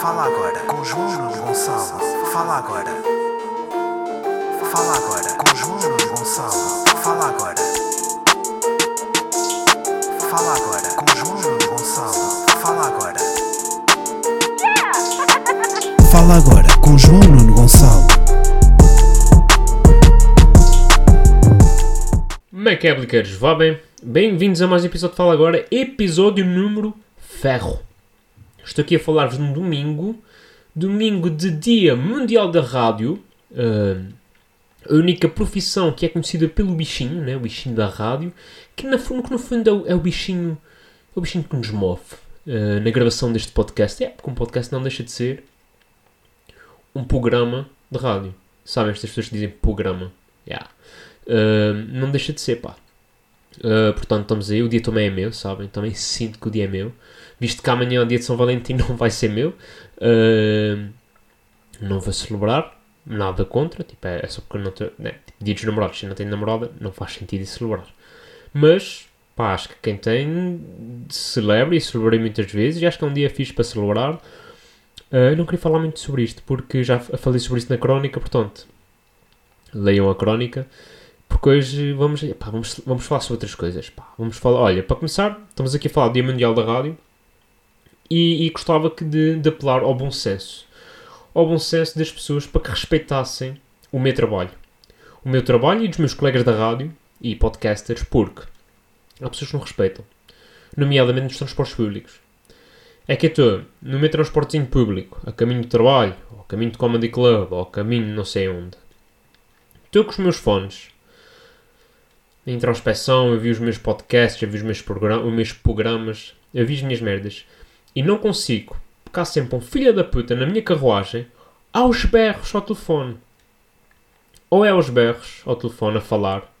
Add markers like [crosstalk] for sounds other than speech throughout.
Fala agora com João Gonçalo. Fala agora. Fala agora com João Gonçalo. Fala agora. Fala agora com João Gonçalo. Fala agora. Fala agora com João Nuno Gonçalo. Como é é? Vá bem? Bem-vindos a mais um episódio de Fala Agora, episódio número ferro. Estou aqui a falar-vos num domingo, domingo de Dia Mundial da Rádio, ah, a única profissão que é conhecida pelo bichinho, né? o bichinho da rádio, que, na, que no fundo é o, é o bichinho é o bichinho que nos move ah, na gravação deste podcast. É, porque um podcast não deixa de ser um programa de rádio. Sabem, estas pessoas que dizem programa. Yeah. Uh, não deixa de ser, pá. Uh, portanto, estamos aí. O dia também é meu, sabem? Também sinto que o dia é meu. Visto que amanhã, o dia de São Valentim, [laughs] não vai ser meu. Uh, não vou celebrar. Nada contra. Tipo, é, é só porque não tenho. Né? Tipo, dia dos namorados, se não tenho namorada, não faz sentido celebrar. Mas, pá, acho que quem tem celebra e celebrei muitas vezes. E acho que é um dia fixe para celebrar. Uh, eu não queria falar muito sobre isto, porque já falei sobre isto na crónica, portanto, leiam a crónica. Porque hoje vamos, vamos, vamos falar sobre outras coisas. pá. Vamos falar, olha, para começar, estamos aqui a falar do Dia Mundial da Rádio e, e gostava que de, de apelar ao bom senso. Ao bom senso das pessoas para que respeitassem o meu trabalho. O meu trabalho e dos meus colegas da rádio e podcasters, porque há pessoas que não respeitam. Nomeadamente nos transportes públicos. É que eu estou no meu transportezinho público, a caminho do trabalho, ou a caminho de Comedy Club, ou a caminho não sei onde. Estou com os meus fones a introspeção, eu vi os meus podcasts, eu vi os meus, progra os meus programas, eu vi as minhas merdas e não consigo, porque há sempre um filho da puta na minha carruagem aos berros ao telefone. Ou é aos berros ao telefone a falar,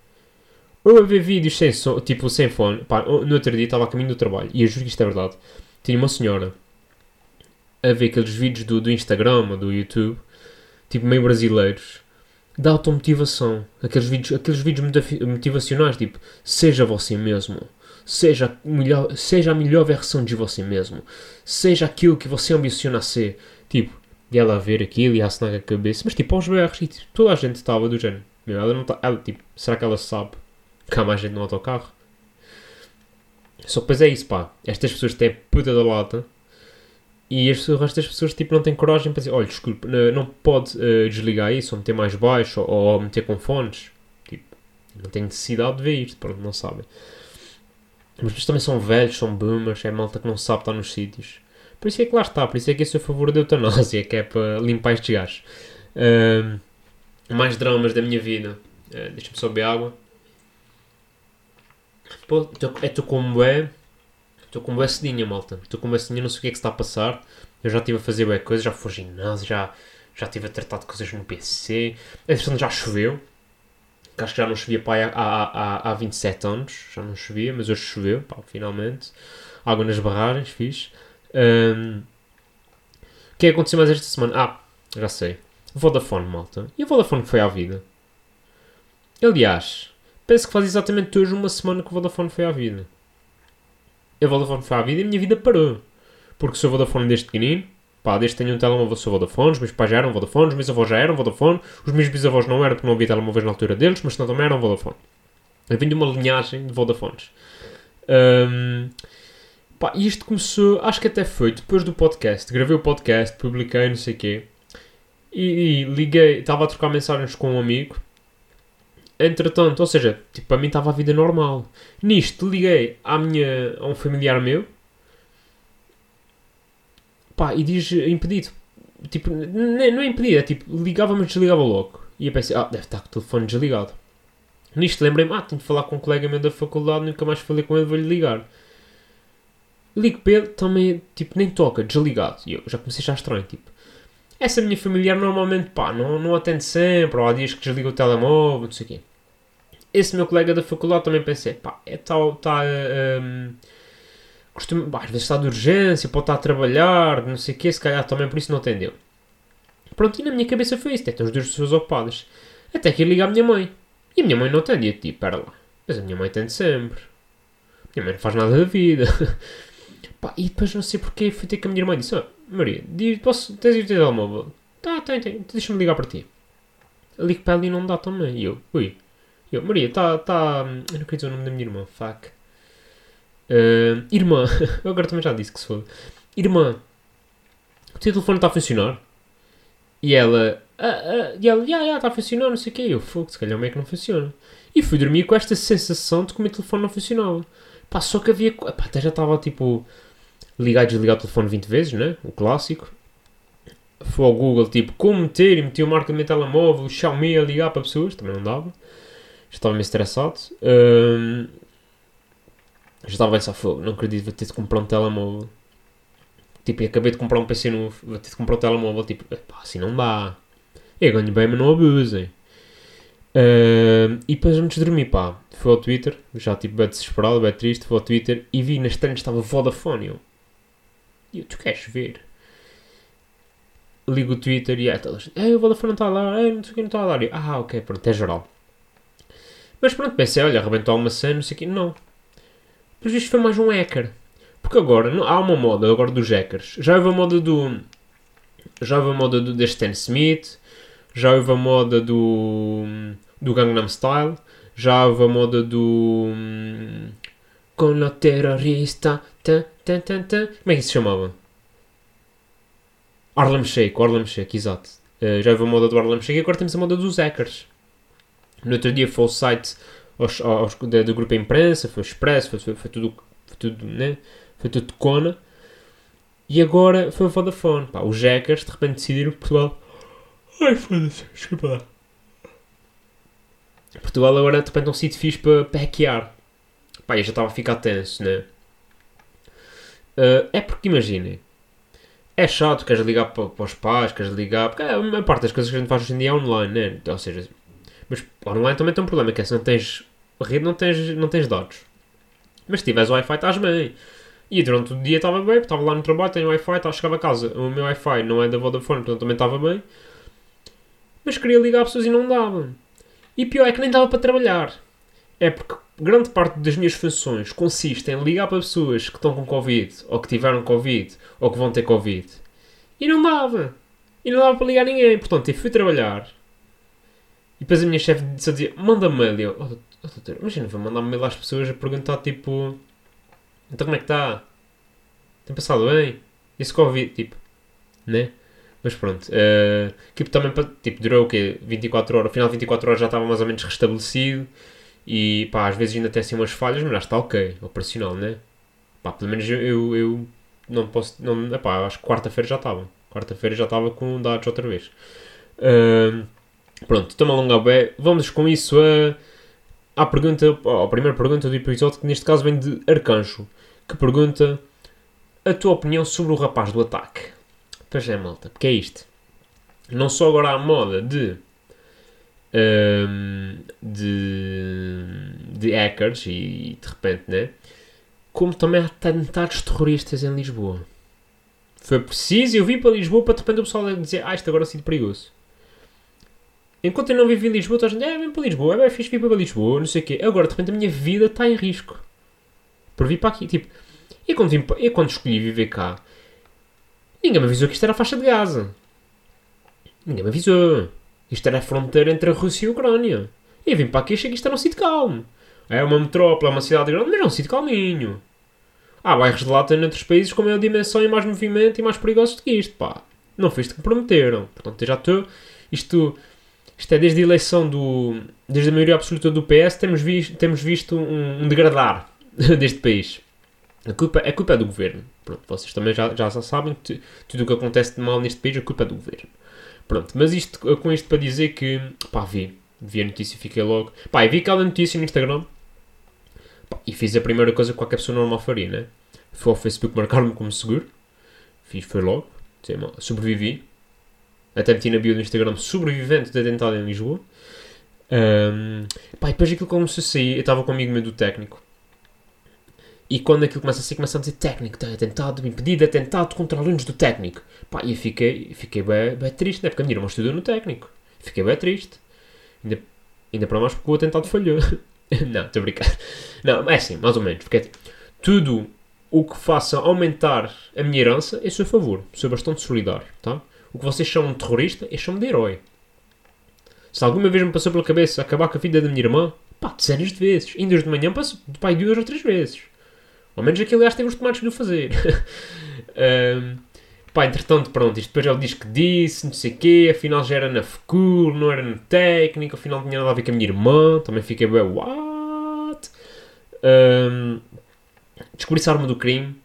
ou a ver vídeos sem som, tipo sem fone. Pá, no outro dia estava a caminho do trabalho e eu juro que isto é verdade. Tinha uma senhora a ver aqueles vídeos do, do Instagram ou do YouTube, tipo meio brasileiros da automotivação. Aqueles vídeos, aqueles vídeos motivacionais, tipo, seja você mesmo. Seja, melhor, seja a melhor versão de você mesmo. Seja aquilo que você ambiciona ser. Tipo, e ela a ver aquilo e a assinar a cabeça. Mas tipo, aos berros. E tipo, toda a gente estava do género. Meu, ela não tá, ela, tipo, será que ela sabe que há mais gente no autocarro? Só que depois é isso, pá. Estas pessoas têm puta da lata. E as, o resto das pessoas tipo, não têm coragem para dizer: olha, desculpe, não pode eh, desligar isso, ou meter mais baixo, ou, ou meter com fones. Tipo, não tem necessidade de ver isto, pronto, não sabem. Mas depois também são velhos, são boomers, é malta que não sabe estar nos sítios. Por isso é que lá está, por isso é que eu sou a favor da eutanásia, que é para limpar estes gajos. Ahm, mais dramas da minha vida. Ah, Deixa-me só beber água. Pô, tô- é tu como é. Estou com bué cedinha, malta. Estou com bué cedinha, não sei o que é que está a passar. Eu já estive a fazer bué coisas, já fui ao ginásio, já, já estive a tratar de coisas no PC. Entretanto, já choveu. Acho que já não chovia pá, há, há, há, há 27 anos. Já não chovia, mas hoje choveu, pá, finalmente. Água nas barragens, fixe. Ahm, o que é que aconteceu mais esta semana? Ah, já sei. Vodafone, malta. E a Vodafone que foi à vida? Aliás, penso que faz exatamente hoje uma semana que o Vodafone foi à vida a Vodafone foi à vida e a minha vida parou. Porque sou Vodafone desde pequenino, pá, desde que tenho um telemóvel sou Vodafone, os meus pais já eram Vodafone, os meus avós já eram Vodafone, os meus bisavós não eram porque não havia telemóveis na altura deles, mas também eram Vodafone. Eu vim de uma linhagem de Vodafones. Ahm, pá, e isto começou, acho que até foi depois do podcast, gravei o podcast, publiquei, não sei o quê, e, e liguei, estava a trocar mensagens com um amigo, entretanto, ou seja, tipo, para mim estava a vida normal. Nisto liguei à minha, a um familiar meu pá, e diz impedido. Tipo, não é impedido, é tipo, ligava mas desligava logo. E eu pensei, ah, deve estar com o telefone desligado. Nisto lembrei-me, ah, tenho de falar com um colega meu da faculdade, nunca mais falei com ele, vou-lhe ligar. Ligo para ele, também, tipo, nem toca, desligado. E eu já comecei a achar estranho, tipo. Essa minha familiar normalmente, pá, não, não atende sempre, ou há dias que desliga o telemóvel, não sei o quê. Esse meu colega da faculdade também pensei, pá, é tal, tá, hum, costuma, às vezes está de urgência, pode estar a trabalhar, não sei o quê, se calhar também por isso não atendeu. Pronto, e na minha cabeça foi isso, estão as duas pessoas ocupadas. Até que eu ligo à minha mãe. E a minha mãe não atende, e eu tipo, pera lá. Mas a minha mãe atende sempre. Minha mãe não faz nada da vida. [laughs] Pá, e depois não sei porquê fui ter com a minha irmã e disse: oh, Maria, posso, tens o teu telemóvel? Tá, tem, tem, deixa-me ligar para ti. Ligo para ela e não dá também. E eu, ui. Eu, Maria, tá, tá. Eu não queria dizer o nome da minha irmã, fuck. Uh, irmã, [laughs] eu agora também já disse que se foda. Irmã, o teu telefone está a funcionar? E ela, ah, ah, e ela, já, já, está a funcionar, não sei o quê. Eu, fogo, se calhar é que não funciona. E fui dormir com esta sensação de que o meu telefone não funcionava. Pá, só que havia. Pá, até já estava tipo. Ligar e desligar o telefone 20 vezes, né? O clássico. Fui ao Google, tipo, como meter e meti o marca do meu telemóvel, o Xiaomi a ligar para pessoas, também não dava. Estava meio estressado. Um, já estava a fogo, não acredito, vou ter de comprar um telemóvel. Tipo, acabei de comprar um PC novo, vou ter de comprar um telemóvel, tipo, pá, assim não dá. Eu ganho bem, mas não abusem. Uh, e depois antes de dormir, pá, fui ao Twitter, já tipo bem desesperado, bem triste, fui ao Twitter e vi nas trends estava Vodafone. Eu, e eu, tu queres ver? Ligo o Twitter e é, todos, é, o Vodafone não está lá, é, não sei o que não está lá. Eu, ah, ok, pronto, é geral. Mas pronto, pensei, olha, arrebentou uma cena, não sei o que, não. Mas isto foi mais um hacker. Porque agora, não, há uma moda agora dos hackers. Já houve a moda do... Já houve a moda do, deste Stan Smith, já houve a moda do do Gangnam Style, já houve a moda do. Com o terrorista. Tan, tan, tan. Como é que se chamava? Harlem Shake, Harlem Shake, exato. Uh, já houve a moda do Harlem Shake e agora temos a moda dos hackers. No outro dia foi o site aos, aos, do, do grupo imprensa, foi o Expresso, foi, foi, foi, tudo, foi tudo, né? Foi tudo cona. E agora foi o Vodafone. Pá, os hackers de repente decidiram que Portugal. Ai foda-se, desculpa lá. Portugal agora de repente é um sítio fixe para, para hackear. Pá, eu já estava a ficar tenso, né? Uh, é porque imaginem, é chato, queres ligar para, para os pais, queres ligar. Porque a maior parte das coisas que a gente faz hoje em dia é online, né? Ou seja, mas online também tem um problema, que é se não tens rede, não tens, não tens dados. Mas se tiveres Wi-Fi, estás bem. E durante o dia estava bem, estava lá no trabalho, tenho Wi-Fi, tá, chegava a casa. O meu Wi-Fi não é da Vodafone, portanto também estava bem. Mas queria ligar a pessoas e não dava. E pior é que nem dava para trabalhar. É porque grande parte das minhas funções consiste em ligar para pessoas que estão com Covid, ou que tiveram Covid, ou que vão ter Covid. E não dava. E não dava para ligar ninguém. Portanto, eu fui trabalhar. E depois a minha chefe disse a dizer, manda mail. Eu, oh, doutor, imagina, vou mandar mail às pessoas a perguntar, tipo... Então como é que está? Tem passado bem? Esse Covid, tipo... Né? Mas pronto, uh, tipo, também tipo, durou o quê? 24 horas, ao final de 24 horas já estava mais ou menos restabelecido e pá, às vezes ainda tem assim umas falhas, mas já está ok, operacional, né? Pá, pelo menos eu, eu não posso, não, epá, acho que quarta-feira já estava, quarta-feira já estava com dados outra vez. Uh, pronto, estou-me a alongar bem, vamos com isso a, à pergunta, à primeira pergunta do episódio, que neste caso vem de Arcanjo, que pergunta a tua opinião sobre o rapaz do ataque. Pois é, malta, porque é isto. Não só agora há moda de. Um, de, de hackers e de repente, né? Como também há atentados terroristas em Lisboa. Foi preciso eu vim para Lisboa para de repente o pessoal dizer ah, isto agora é sido perigoso. Enquanto eu não vivi em Lisboa, toda a gente, é, vem para Lisboa, é bem fixe vir para Lisboa, não sei o quê. Agora, de repente, a minha vida está em risco. Por vir para aqui, tipo... E quando, vim, eu quando escolhi viver cá, Ninguém me avisou que isto era a faixa de Gaza. Ninguém me avisou. Isto era a fronteira entre a Rússia e a Ucrânia. E eu vim para aqui e achei que isto era um sítio calmo. É uma metrópole, é uma cidade grande, mas é um sítio calminho. Há bairros de lata noutros países com maior dimensão e mais movimento e mais perigosos do que isto, pá. Não foi isto que prometeram. Portanto, já estou... Isto, isto é desde a eleição do... Desde a maioria absoluta do PS, temos visto, temos visto um, um degradar [laughs] deste país. A culpa, a culpa é do governo. Pronto, vocês também já, já sabem que tudo o que acontece de mal neste país, a culpa é do governo. Pronto, mas isto, com isto para dizer que, pá, vi, vi a notícia e fiquei logo. Pá, vi aquela notícia no Instagram pá, e fiz a primeira coisa que qualquer pessoa normal faria, né? Foi ao Facebook marcar-me como seguro, fiz, foi logo, sobrevivi. Até meti na bio do Instagram sobrevivente de atentado em Lisboa. Um, pá, e depois aquilo começou a sair, eu estava com um amigo meu do técnico e quando aquilo começa a ser, começa a dizer técnico, tem atentado, impedido atentado contra alunos do técnico. Pá, e eu fiquei, fiquei bem, bem triste, né? Porque a minha irmã estudou no técnico. Fiquei bem triste. Ainda, ainda para mais porque o atentado falhou. [laughs] não, estou a brincar. Não, é assim, mais ou menos. Porque é, tudo, o que faça aumentar a minha herança, sou a favor. Sou bastante solidário, tá? O que vocês chamam de terrorista, eu chamo de herói. Se alguma vez me passou pela cabeça acabar com a vida da minha irmã, pá, dezenas de vezes. Ainda hoje de manhã passo, pá, duas ou três vezes. Ao menos aquele gajo teve os tomates de o fazer. [laughs] um, pá, entretanto, pronto, isto depois ele diz que disse, não sei o quê, afinal já era na FCUL, não era na técnica, afinal tinha nada a ver com a minha irmã, também fiquei bem, what? Um, descobri-se a arma do crime,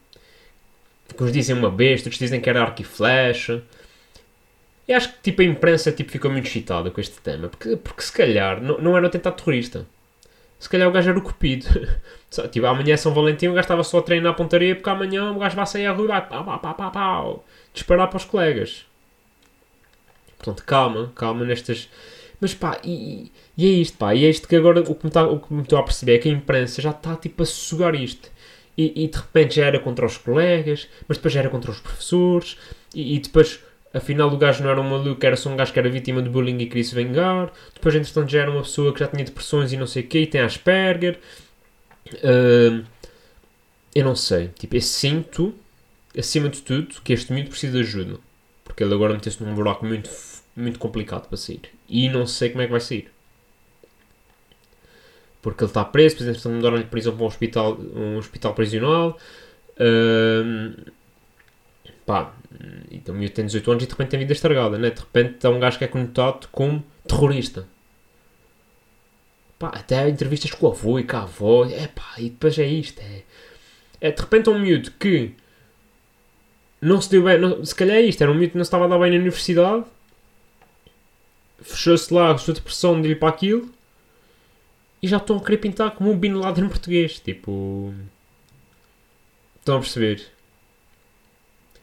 que uns dizem uma besta, outros dizem que era arco e flecha. E acho que tipo, a imprensa tipo, ficou muito excitada com este tema, porque, porque se calhar não, não era um atentado terrorista. Se calhar o gajo era o cupido. [laughs] tipo, amanhã é São Valentim, o gajo estava só a treinar a pontaria, porque amanhã o gajo vai sair à rua e vai pá, pá, pá, pá, pá, disparar para os colegas. Portanto, calma, calma nestas. Mas pá, e, e é isto, pá, e é isto que agora o que me, está, o que me estou a perceber é que a imprensa já está tipo a sugar isto. E, e, de repente já era contra os colegas, mas depois já era contra os professores, e, e depois afinal o gajo não era um maluco, era só um gajo que era vítima de bullying e queria se vingar. Depois, entretanto, já era uma pessoa que já tinha depressões e não sei o quê, e tem Asperger. Uh, eu não sei. Tipo, eu sinto, acima de tudo, que este miúdo precisa de ajuda. Porque ele agora meteu-se num buraco muito, muito complicado para sair. E não sei como é que vai sair. Porque ele está preso, depois entretanto mudaram-lhe prisão para um hospital, um hospital prisional. Uh, pá, então miúdo tem 18 anos e de repente tem vida estragada, né? De repente está um gajo que é conotado como terrorista. Pá, até entrevistas com o avô e com a avó, é pá, e depois é isto, é... é de repente é um miúdo que não se deu bem, não, se calhar é isto, era um miúdo que não se estava a dar bem na universidade, fechou-se lá a sua depressão de ir para aquilo, e já estão a querer pintar como um Bin Laden português, tipo... Estão a perceber?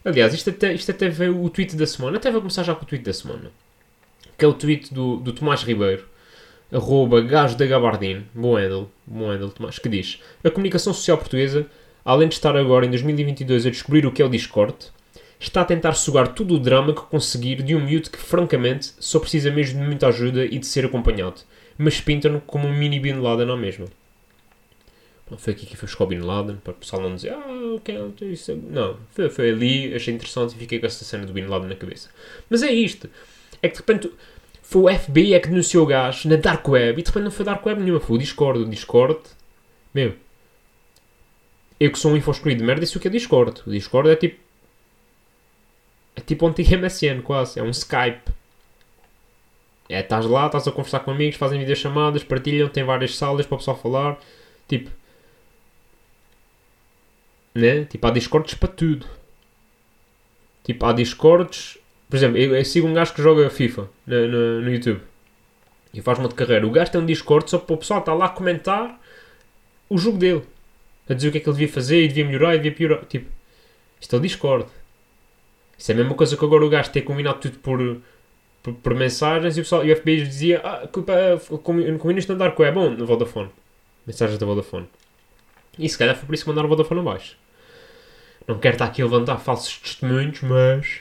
Aliás, isto até, isto até veio o tweet da semana. Até vou começar já com o tweet da semana. Que é o tweet do, do Tomás Ribeiro, arroba gajo da Gabardine, bom handle, bom handle Tomás, que diz A comunicação social portuguesa, além de estar agora em 2022 a descobrir o que é o Discord, está a tentar sugar todo o drama que conseguir de um miúdo que, francamente, só precisa mesmo de muita ajuda e de ser acompanhado, mas pintam-no como um mini Bin Laden na mesma. Foi aqui que foi o Bin Laden, para o pessoal não dizer, ah, ok, isso. Não, foi, foi ali, achei interessante e fiquei com essa cena do Bin Laden na cabeça. Mas é isto. É que de repente foi o FBI é que denunciou o gajo na Dark Web e de repente não foi Dark Web nenhuma, foi o Discord. O Discord, meu, eu que sou um infoscuro de merda, isso o que é Discord. O Discord é tipo. É tipo um antigo MSN, quase. É um Skype. É, estás lá, estás a conversar com amigos, fazem videochamadas, partilham, tem várias salas para o pessoal falar. Tipo, né? Tipo, há discords para tudo. Tipo, há discords. Por exemplo, eu, eu sigo um gajo que joga FIFA no, no, no YouTube e faz uma de carreira. O gajo tem um Discord só para o pessoal estar lá a comentar o jogo dele. A dizer o que é que ele devia fazer e devia melhorar e devia piorar. Tipo, isto é o Discord. Isso é a mesma coisa que agora o gajo ter combinado tudo por, por, por mensagens e o, pessoal, e o FBI dizia: Ah, culpa, combinaste andar com é bom no Vodafone. Mensagens da Vodafone. E se calhar foi por isso que mandaram o Vodafone abaixo. Não quero estar aqui a levantar falsos testemunhos, mas.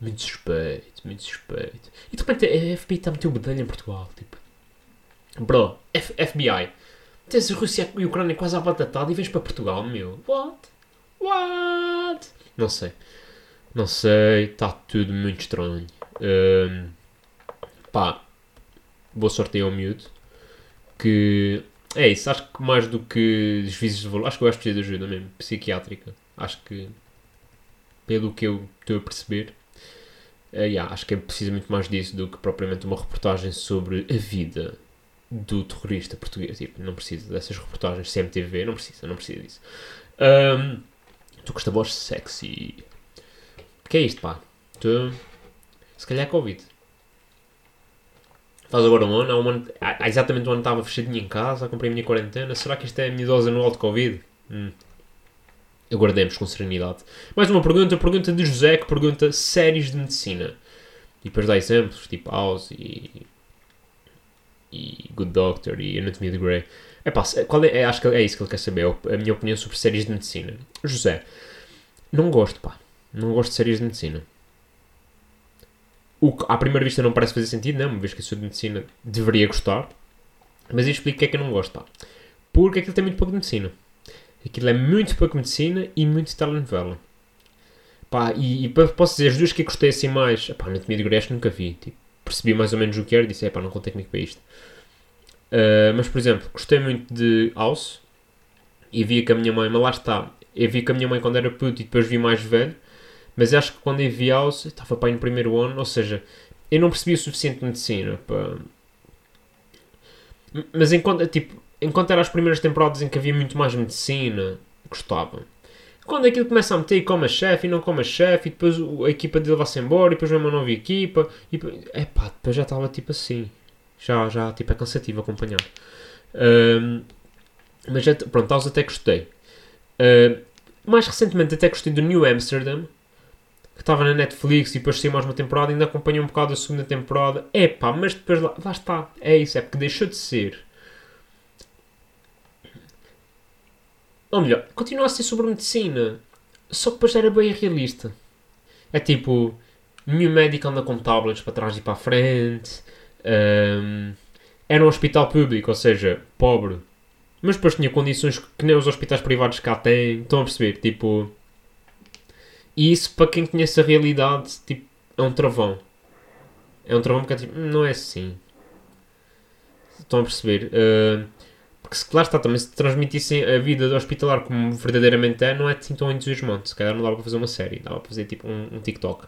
Muito suspeito, muito suspeito. E de repente a FBI está a meter o bedelho em Portugal. Tipo. Bro, F FBI. Tens a Rússia e a Ucrânia quase à batatada e vens para Portugal, meu. What? What? Não sei. Não sei. Está tudo muito estranho. Um, pá. Boa sorte aí ao miúdo. Que é isso, acho que mais do que juízes de valor, acho que eu acho que de ajuda mesmo, psiquiátrica. Acho que, pelo que eu estou a perceber, uh, yeah, acho que é preciso muito mais disso do que propriamente uma reportagem sobre a vida do terrorista português. Tipo, não precisa dessas reportagens CMTV, não precisa, não precisa disso. Um, tu com voz sexy. O que é isto, pá? Tu, se calhar é Covid. Faz agora um ano, há, um ano, há exatamente um ano estava fechadinho em casa, comprei a minha quarentena. Será que isto é a minha dose anual de Covid? Hum. Aguardemos com serenidade. Mais uma pergunta, pergunta de José que pergunta séries de medicina. E depois dá exemplos, tipo House e, e Good Doctor e Anatomy of the Grey. É, pá, qual é, é, acho que é isso que ele quer saber, a minha opinião sobre séries de medicina. José, não gosto, pá. Não gosto de séries de medicina. O que à primeira vista não parece fazer sentido, não, uma vez que a sua de medicina deveria gostar. Mas eu explico o que é que eu não gosto, pá. Porque aquilo tem muito pouco de medicina. Aquilo é muito pouco medicina e muito telenovela. Pá, e, e posso dizer, as duas que eu gostei assim mais. Pá, Anatomia de Grey nunca vi. Tipo, percebi mais ou menos o que era e disse, pá, não contei comigo para isto. Ah, mas, por exemplo, gostei muito de House e via com a minha mãe, mas lá está. Eu vi com a minha mãe quando era puto e depois vi mais velho. Mas acho que quando eu vi House, estava para aí no primeiro ano, ou seja, eu não percebi o suficiente de medicina para. Mas enquanto, tipo, enquanto eram as primeiras temporadas em que havia muito mais medicina, gostava. Quando aquilo começa a meter e come a chefe e não come a chefe, e depois a equipa dele vai-se embora, e depois vem uma nova equipa, e é pá, depois já estava tipo assim. Já, já, tipo, é cansativo acompanhar. Ahm, mas já, pronto, House até gostei. Ahm, mais recentemente até gostei do New Amsterdam, que estava na Netflix e depois saiu mais uma temporada, ainda acompanhei um bocado a segunda temporada. É pá, mas depois lá, lá está. É isso, é porque deixou de ser. Ou melhor, continua a ser sobre medicina, só que depois era bem realista. É tipo, nenhum médico anda com tablets para trás e para a frente. ahm, era um hospital público, ou seja, pobre. Mas depois tinha condições que nem os hospitais privados cá têm. Estão a perceber? Tipo. E isso, para quem conhece a realidade, tipo, é um travão. É um travão porque é tipo, "Hum, não é assim. Estão a perceber? Ah, porque se lá está, também se transmitissem a vida do hospitalar como verdadeiramente é, não é assim tão entusiasmante. Se calhar não dava para fazer uma série, dava para fazer tipo um, um TikTok.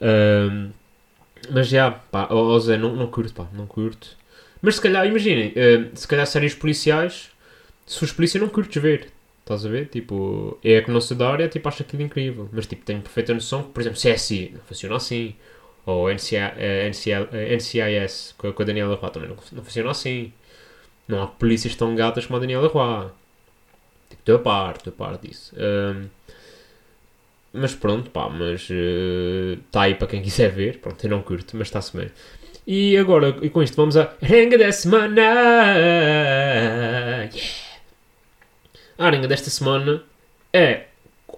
Ah, mas já, pá, ó Zé, não, não curto, pá, não curto. Mas se calhar, imaginem, ah, se calhar séries policiais, se fores polícia não curtes ver. Estás a ver? Tipo, é que não sei da área, tipo, acho aquilo incrível. Mas, tipo, tenho perfeita noção que, por exemplo, CSI não funciona assim. Ou NCI, eh, eh, NCIS, com a, com Daniela também não, não funciona assim. Não há polícias tão gatas como a Daniela Roy. Tipo, estou a par, estou a par disso. Ahm, mas pronto, pá, mas está aí para quem quiser ver. Pronto, eu não curto, mas está-se bem. E agora, e com isto, vamos à Renga da Semana! Yeah! A arenga desta semana é,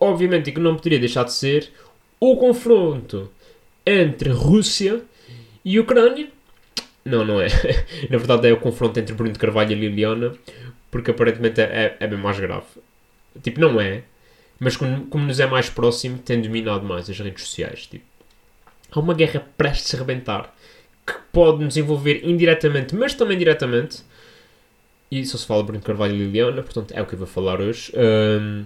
obviamente, e que não poderia deixar de ser, o confronto entre Rússia e Ucrânia. Não, não é. [laughs] Na verdade é o confronto entre Bruno de Carvalho e Liliana, porque aparentemente é, é bem mais grave. Tipo, não é, mas como, como nos é mais próximo, tem dominado mais as redes sociais. Tipo, há uma guerra prestes a rebentar que pode nos envolver indiretamente, mas também diretamente. E só se fala Bruno Carvalho e Liliana, portanto é o que eu vou falar hoje. Ahm,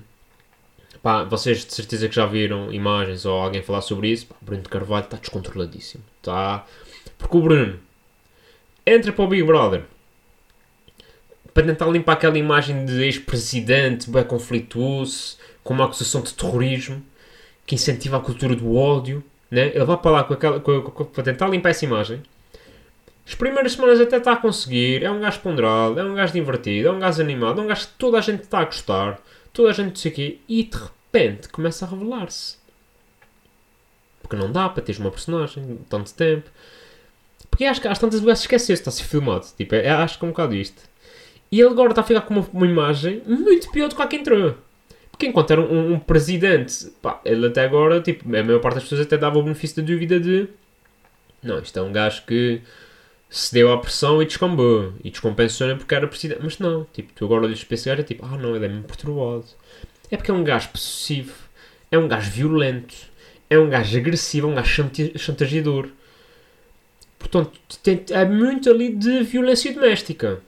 pá, vocês de certeza que já viram imagens ou alguém falar sobre isso. Pá, Bruno Carvalho está descontroladíssimo. Tá? Porque o Bruno entra para o Big Brother para tentar limpar aquela imagem de ex-presidente bem conflituoso, com uma acusação de terrorismo que incentiva a cultura do ódio. Né? Ele vai para lá com aquela, com- com- para tentar limpar essa imagem. As primeiras semanas até está a conseguir. É um gajo ponderado, é um gajo divertido, é um gajo animado, é um gajo que toda a gente está a gostar, toda a gente sei quê, e de repente começa a revelar-se. Porque não dá para teres uma personagem tanto tempo. Porque acho que às tantas vezes esqueceu-se, está a ser filmado. Tipo, é, acho que é um bocado isto. E ele agora está a ficar com uma, uma imagem muito pior do que a que entrou. Porque enquanto era um, um presidente, pá, ele até agora, tipo, a maior parte das pessoas até dava o benefício da dúvida de não, isto é um gajo que cedeu à pressão e descambou. E descompensou porque era presidente. Mas não, tipo, tu agora olhas para esse gajo e é tipo, ah não, ele é mesmo perturbado. É porque é um gajo possessivo, é um gajo violento, é um gajo agressivo, é um gajo chantageador. Portanto, tem, é muito ali de violência doméstica.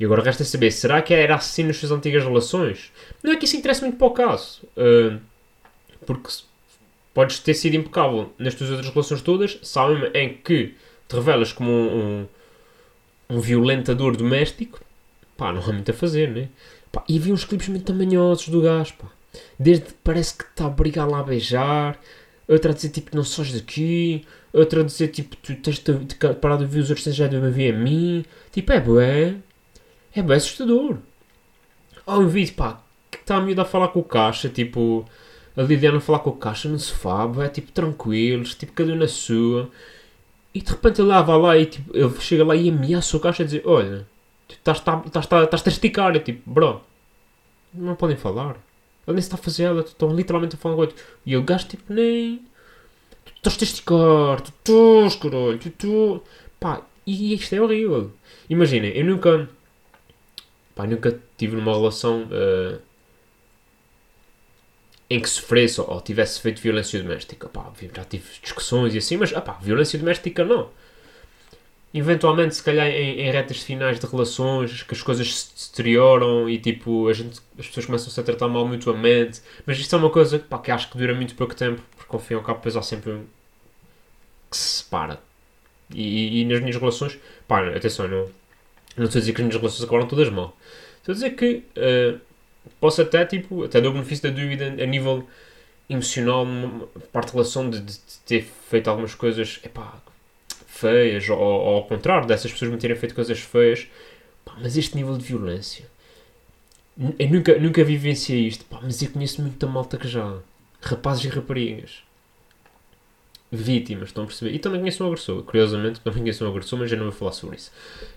E agora resta saber, será que era assim nas suas antigas relações? Não é que isso interessa muito para o caso. ah, porque podes ter sido impecável nas tuas outras relações todas, sabem em que te revelas como um, um, um violentador doméstico, pá, não há muito a fazer, né? Pá, e vi uns clipes muito tamanhosos do gajo, pá. Desde parece que está a brigar lá a beijar, outra a dizer tipo, não sós daqui, outra a dizer tipo, tu tens de, de parar de ouvir os outros, tens já de me ouvir a mim. Tipo, é bué, é bem assustador. Há um vídeo, pá, que está a miúda a falar com o caixa, tipo, a Liliana a falar com o caixa no sofá, é tipo, tranquilos, tipo, cada um na sua. E de repente ele lá vai lá e tipo, ele chega lá e ameaça o caixa a dizer, olha, tá- estás-te a esticar, é tipo, bro, não podem falar. Ele nem está a fazer ela, estão literalmente a falar com o outro. E o gajo tipo, nem... Tu estás-te a esticar, tu estás, caralho, tu tu... Pá, e isto é horrível. Imaginem, eu nunca... Pá, nunca tive numa relação uh, em que sofresse ou, ou tivesse feito violência doméstica. Pá, já tive discussões e assim, mas pá, violência doméstica não. Eventualmente, se calhar em, em retas finais de relações, que as coisas se deterioram e tipo, a gente, as pessoas começam-se a tratar mal mutuamente. Mas isto é uma coisa pá, que acho que dura muito pouco tempo, porque ao fim e ao cabo depois há sempre um que se separa. E, e, nas minhas relações, pá, atenção, não, não estou a dizer que as minhas relações acabaram todas mal. Estou a dizer que uh, posso até, tipo, até dar o benefício da dúvida a nível emocional, parte de relação de, de, de, ter feito algumas coisas, epá, feias, ou, ou, ao contrário, dessas pessoas me terem feito coisas feias. Pá, mas este nível de violência, eu nunca, nunca vivenciei isto, pá, mas eu conheço muita malta que já, rapazes e raparigas, vítimas, estão a perceber? E também conheço um agressor, curiosamente, também conheço um agressor, mas já não vou falar sobre isso.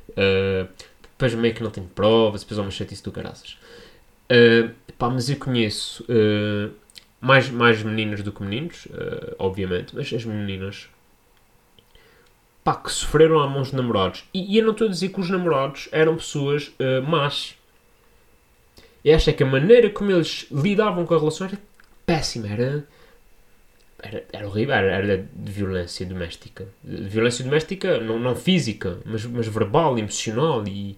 Uh, depois meio que não tenho provas, depois há uma chatice do caraças. Uh, pá, mas eu conheço uh, mais, mais meninas do que meninos, uh, obviamente, mas as meninas pá, que sofreram à mãos de namorados. E, e, eu não estou a dizer que os namorados eram pessoas uh, más. Acho é que a maneira como eles lidavam com a relação era péssima, era era, era horrível, era, era, de violência doméstica. De violência doméstica, não, não física, mas, mas verbal, emocional. E,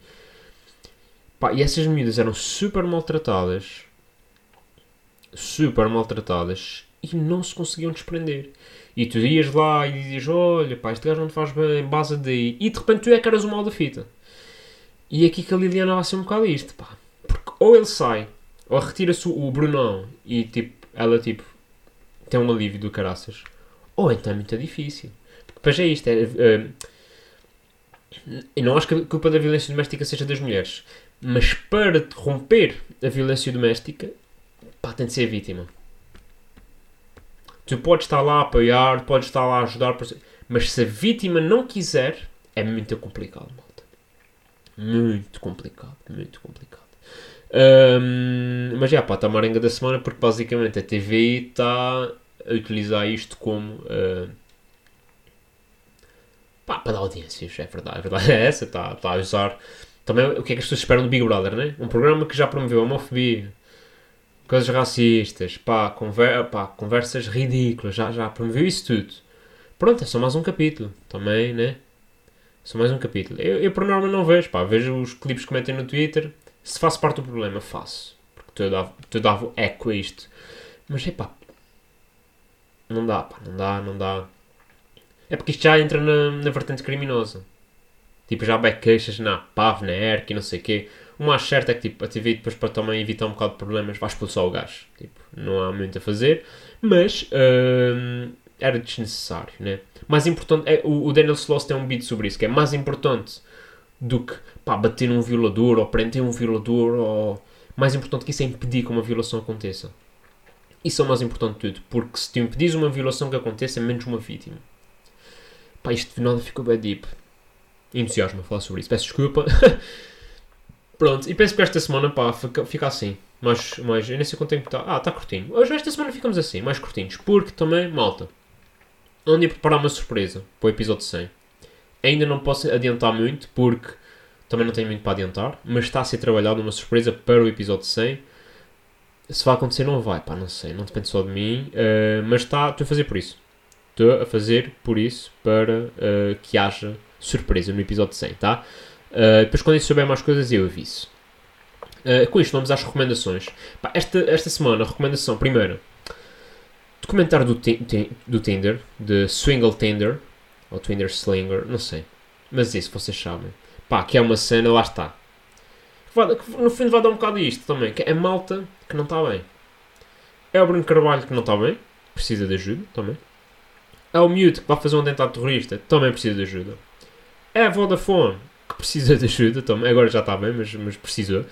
pá, e essas medidas eram super maltratadas, super maltratadas, e não se conseguiam desprender. E tu ias lá e dizias: Olha, pá, este gajo não te faz bem, base daí. E de repente tu é que eras o mal da fita. E aqui que a Liliana vai ser um bocado isto, pá. Porque ou ele sai, ou retira-se o Brunão e tipo, ela tipo tem um alívio do caraças. Ou então é muito difícil. Depois é isto. É, uh, eu não acho que a culpa da violência doméstica seja das mulheres. Mas para romper a violência doméstica, pá, tem de ser vítima. Tu podes estar lá a apoiar, podes estar lá a ajudar, mas se a vítima não quiser, é muito complicado, malta. Muito complicado, muito complicado. Um, mas já, pá, está a marenga da semana porque basicamente a TV está a utilizar isto como. Uh, pá, para dar audiências, é verdade, a verdade [laughs] é essa, está, está a usar. Também o que é que as pessoas esperam do Big Brother, né? Um programa que já promoveu a homofobia, coisas racistas, pá, conver, pá, conversas ridículas, já, já promoveu isso tudo. Pronto, é só mais um capítulo, também, né? Só mais um capítulo. Eu, eu por norma não vejo, pá, vejo os clipes que metem no Twitter se faço parte do problema, faço. Porque eu dava, dava eco a isto. Mas é pá. Não dá, pá. Não dá, não dá. É porque isto já entra na, na vertente criminosa. Tipo, já há queixas na PAV, na ERC e não sei o quê. O mais certo é que tipo, a TV depois para também evitar um bocado de problemas vai expulsar o gajo. Tipo, não há muito a fazer. Mas hum, era desnecessário, né? Mais importante, é, o, o Daniel Sloss tem um beat sobre isso, que é mais importante do que pá, bater num violador ou prender um violador ou mais importante que isso é impedir que uma violação aconteça. Isso é o mais importante de tudo, porque se tu impedis uma violação que aconteça, é menos uma vítima. Pá, isto de nada ficou bem deep. Entusiasmo a falar sobre isso, peço desculpa. [laughs] Pronto, e penso que esta semana, pá, fica, assim. Mas, mas eu nem sei quanto tempo está. Ah, está curtinho. Hoje, esta semana ficamos assim, mais curtinhos. Porque também, malta, ando a preparar uma surpresa para o episódio 100. Ainda não posso adiantar muito porque também não tenho muito para adiantar, mas está a ser trabalhado uma surpresa para o episódio 100. Se vai acontecer, não vai, pá, não sei, não depende só de mim, uh, mas está, estou a fazer por isso. Estou a fazer por isso para uh, que haja surpresa no episódio 100, tá? Uh, depois, quando eu souber mais coisas, eu aviso. com isto, vamos às recomendações. Pá, esta, esta semana, recomendação, primeiro, documentário do, do Tinder, de Swingle Tinder, ou Twinder Slinger, não sei. Mas isso vocês sabem. Pá, que é uma cena, lá está. No fim vai dar um bocado isto também, que é malta que não está bem. É o Bruno Carvalho que não está bem, precisa de ajuda também. É o Mute que vai fazer um atentado terrorista, também precisa de ajuda. É a Vodafone precisa de ajuda agora já está bem, mas, mas precisou.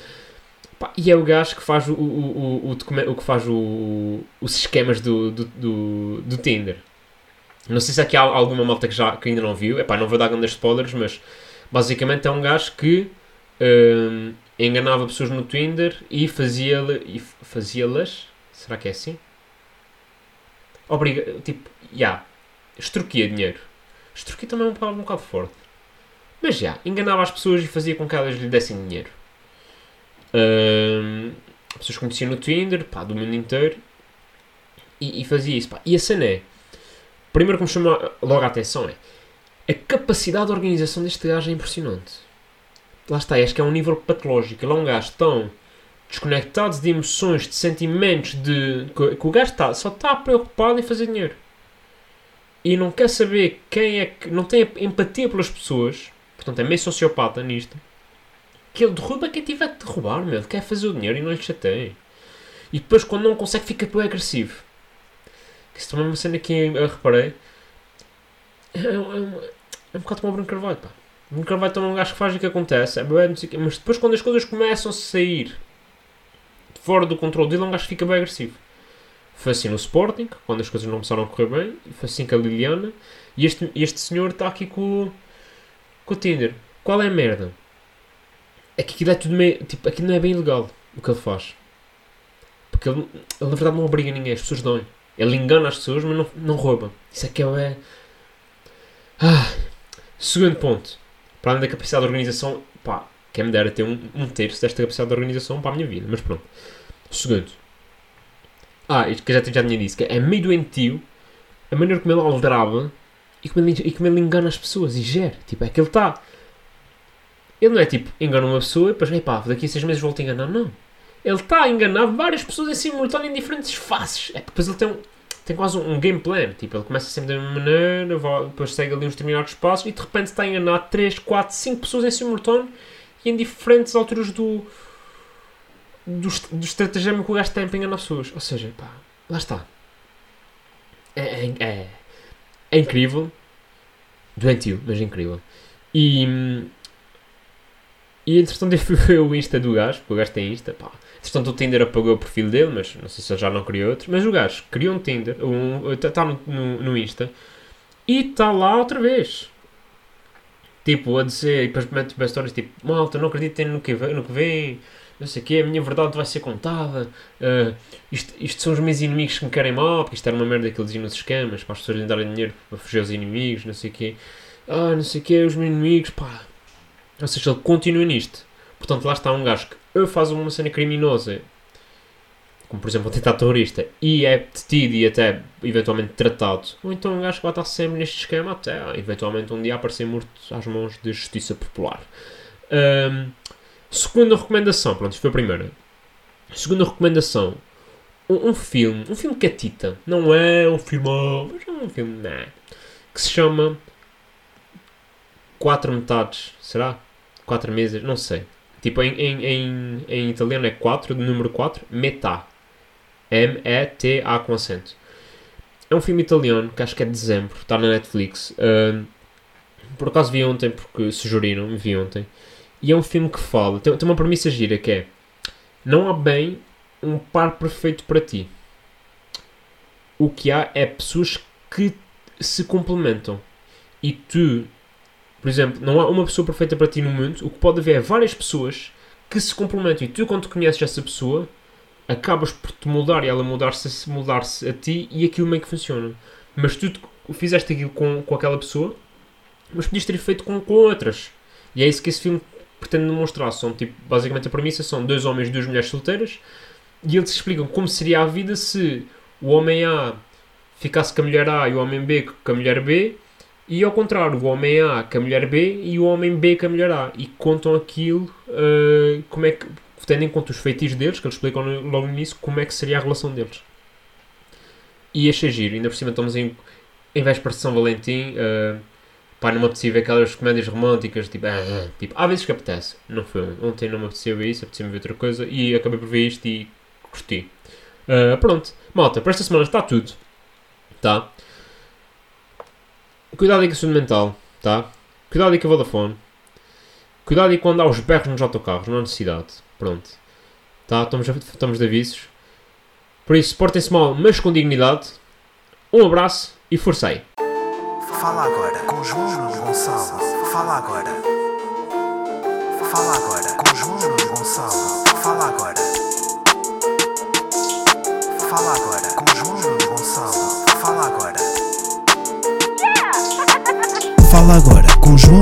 Pá, e é o gajo que faz o, o, o, o, o que faz o, os esquemas do, do, do, do Tinder. Não sei se aqui há alguma malta que, já, que ainda não viu. Epá, não vou dar grandes spoilers, mas basicamente é um gajo que hum, enganava pessoas no Tinder e fazia-las. Fazia será que é assim? Obriga. Tipo, já. Yeah, dinheiro. Extorquia também é um bocado, um bocado forte. Mas já, enganava as pessoas e fazia com que elas lhe dessem dinheiro. Ahm, pessoas conheciam no Tinder, pá, do mundo inteiro. E, e fazia isso, pá. E a cena é... Primeiro que me chama logo a atenção é... A capacidade de organização deste gajo é impressionante. Lá está, acho que é um nível patológico. Ele é um gajo tão desconectado de emoções, de sentimentos, de... Que o gajo está, só está preocupado em fazer dinheiro. E não quer saber quem é que... Não tem empatia pelas pessoas. Portanto, é meio sociopata nisto. Que ele derruba quem tiver de derrubar, meu. Ele quer fazer o dinheiro e não lhe chateia. E depois, quando não consegue, fica bem agressivo. Isso também é uma cena que eu reparei. É, é, um- é um bocado como o Bruno Carvalho, pá. O Bruno Carvalho também é um gajo que faz o que acontece. É quê, mas depois, quando as coisas começam a sair fora do controle dele, é um gajo que fica bem agressivo. Foi assim no Sporting, quando as coisas não começaram a correr bem. Foi assim com a Liliana. E este, este senhor está aqui com, com o Tinder. Qual é a merda? É que aquilo é tudo meio. Tipo, aquilo não é bem ilegal o que ele faz. Porque ele, ele na verdade não obriga ninguém, as pessoas dão-lhe. Ele engana as pessoas, mas não, não rouba. Isso é que é. Ah. Segundo ponto. Para além da capacidade de organização, pá, quem me dera ter um, um terço desta capacidade de organização para a minha vida, mas pronto. Segundo. Ah, isto que eu já, já tinha dito, que é meio doentio a maneira como ele aldraba e como ele, e como ele engana as pessoas e gera. Tipo, é que ele está. Ele não é tipo, engana uma pessoa e depois, epá, daqui a seis meses volta a enganar. Não. Ele está a enganar várias pessoas em simultâneo em diferentes faces. É que depois ele tem um, tem quase um, um game plan. Tipo, ele começa sempre da mesma maneira, depois segue ali uns determinados passos e de repente está a enganar 3, 4, 5 pessoas em simultâneo e em diferentes alturas do, do, do estratagema que o gajo tem para enganar pessoas. Ou seja, pá, lá está. É, é, é, é incrível. Doentio, mas incrível. E, e entretanto eu fui ver o Insta do gajo, porque o gajo tem Insta, pá. Entretanto o Tinder apagou o perfil dele, mas não sei se ele já não criou outro. Mas o gajo criou um Tinder, está no, no, no Insta, e está lá outra vez. Tipo, a dizer, e depois mete bem histórias tipo, malta, não acreditem no que no que vem não sei o quê, a minha verdade vai ser contada, ah, isto, isto são os meus inimigos que me querem mal, porque isto era uma merda que ele dizia nos esquemas, para as pessoas lhe darem dinheiro para fugir aos inimigos, não sei o quê. Ah, não sei o quê, os meus inimigos, pá. Ou seja, ele continua nisto. Portanto, lá está um gajo que faz uma cena criminosa, como por exemplo um tentado terrorista, e é detido e até eventualmente tratado, ou então um gajo que vai estar sempre neste esquema até eventualmente um dia aparecer morto às mãos de justiça popular. Ahm, segunda recomendação, pronto, foi a primeira. Segunda recomendação, um, um filme, um filme catita, não é um filmão, mas é um filme, né, que se chama Quatro Metades, será? Quatro Mesas, não sei. Tipo, em, em, em, em italiano é 4, número 4, metà. M-E-T-A com acento. É um filme italiano que acho que é de dezembro, está na Netflix. Por acaso vi ontem, porque sugeriram, vi ontem. E é um filme que fala, tem, tem uma premissa gira que é: não há bem um par perfeito para ti. O que há é pessoas que se complementam. E tu, por exemplo, não há uma pessoa perfeita para ti no mundo. O que pode haver é várias pessoas que se complementam. E tu, quando conheces essa pessoa, acabas por te mudar e ela mudar-se mudar a ti e aquilo meio que funciona. Mas tu te- fizeste aquilo com, com aquela pessoa, mas podias ter feito com, com outras. E é isso que esse filme pretende demonstrar. São, tipo, basicamente a premissa são dois homens e duas mulheres solteiras e eles explicam como seria a vida se o homem A ficasse com a mulher A e o homem B com a mulher B e ao contrário, o homem A com a mulher B e o homem B com a mulher A e contam aquilo eh, como é que tendo em conta os feitiços deles, que eles explicam logo no início, como é que seria a relação deles. E achei giro, ainda por cima estamos em, em véspera de São Valentim, uh, pá, não me apetecia aquelas comédias românticas, tipo, ah, ah, tipo, há vezes que apetece, não foi, ontem não me apetecia ver isso, apetecia-me ver outra coisa, e acabei por ver isto e curti. Uh, pronto, malta, para esta semana está tudo, tá? Cuidado aí com a saúde mental, tá? Cuidado aí com a Vodafone, cuidado aí quando há os berros nos autocarros, não há necessidade, pronto, tá? Estamos, estamos de avisos. Por isso, portem-se mal, mas com dignidade. Um abraço e aí. Fala agora com João Nuno Gonçalo. Fala agora. Fala agora com João Nuno Gonçalo. Fala agora. Fala agora com João Nuno Gonçalo. Fala agora. [laughs] Fala agora com João